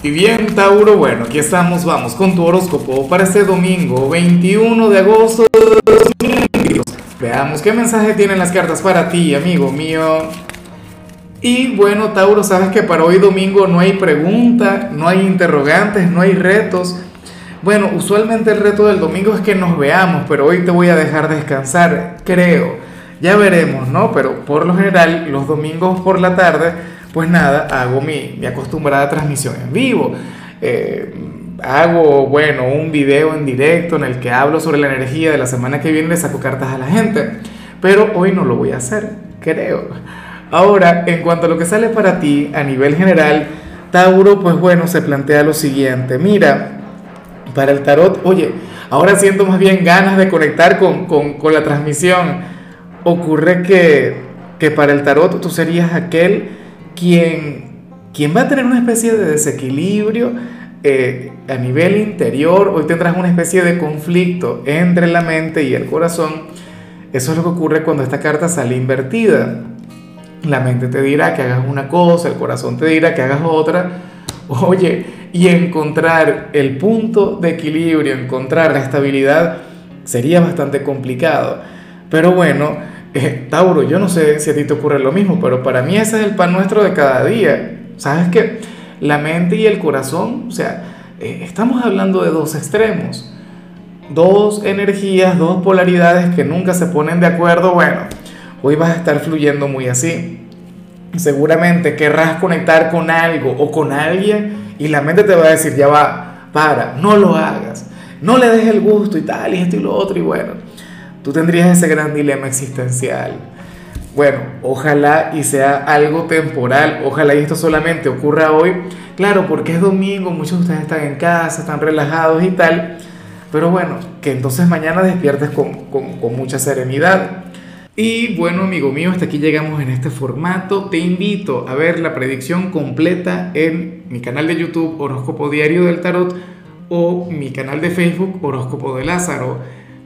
Y bien, Tauro, bueno, aquí estamos, vamos con tu horóscopo para este domingo 21 de agosto de 2022. Veamos qué mensaje tienen las cartas para ti, amigo mío. Y bueno, Tauro, sabes que para hoy domingo no hay pregunta, no hay interrogantes, no hay retos. Bueno, usualmente el reto del domingo es que nos veamos, pero hoy te voy a dejar descansar, creo. Ya veremos, ¿no? Pero por lo general, los domingos por la tarde pues nada, hago mi, acostumbrada transmisión en vivo. Eh, hago, bueno, un video en directo en el que hablo sobre la energía de la semana que viene, le saco cartas a la gente. Pero hoy no lo voy a hacer, creo. Ahora, en cuanto a lo que sale para ti a nivel general, Tauro, pues bueno, se plantea lo siguiente. Mira, para el tarot, oye, ahora siento más bien ganas de conectar con, con, con la transmisión. Ocurre que, que para el tarot tú serías aquel quien, quien va a tener una especie de desequilibrio eh, a nivel interior, hoy tendrás una especie de conflicto entre la mente y el corazón. Eso es lo que ocurre cuando esta carta sale invertida. La mente te dirá que hagas una cosa, el corazón te dirá que hagas otra. Oye, y encontrar el punto de equilibrio, encontrar la estabilidad, sería bastante complicado. Pero bueno, eh, Tauro, yo no sé si a ti te ocurre lo mismo, pero para mí ese es el pan nuestro de cada día. ¿Sabes qué? La mente y el corazón, o sea, eh, estamos hablando de dos extremos, dos energías, dos polaridades que nunca se ponen de acuerdo. Bueno, hoy vas a estar fluyendo muy así. Seguramente querrás conectar con algo o con alguien y la mente te va a decir, ya va, para, no lo hagas, no le des el gusto y tal, y esto y lo otro, y bueno tú tendrías ese gran dilema existencial. Bueno, ojalá y sea algo temporal, ojalá y esto solamente ocurra hoy. Claro, porque es domingo, muchos de ustedes están en casa, están relajados y tal. Pero bueno, que entonces mañana despiertes con, con, mucha serenidad. Y bueno, amigo mío, hasta aquí llegamos en este formato. Te invito a ver la predicción completa en mi canal de YouTube Horóscopo Diario del Tarot o mi canal de Facebook Horóscopo de Lázaro.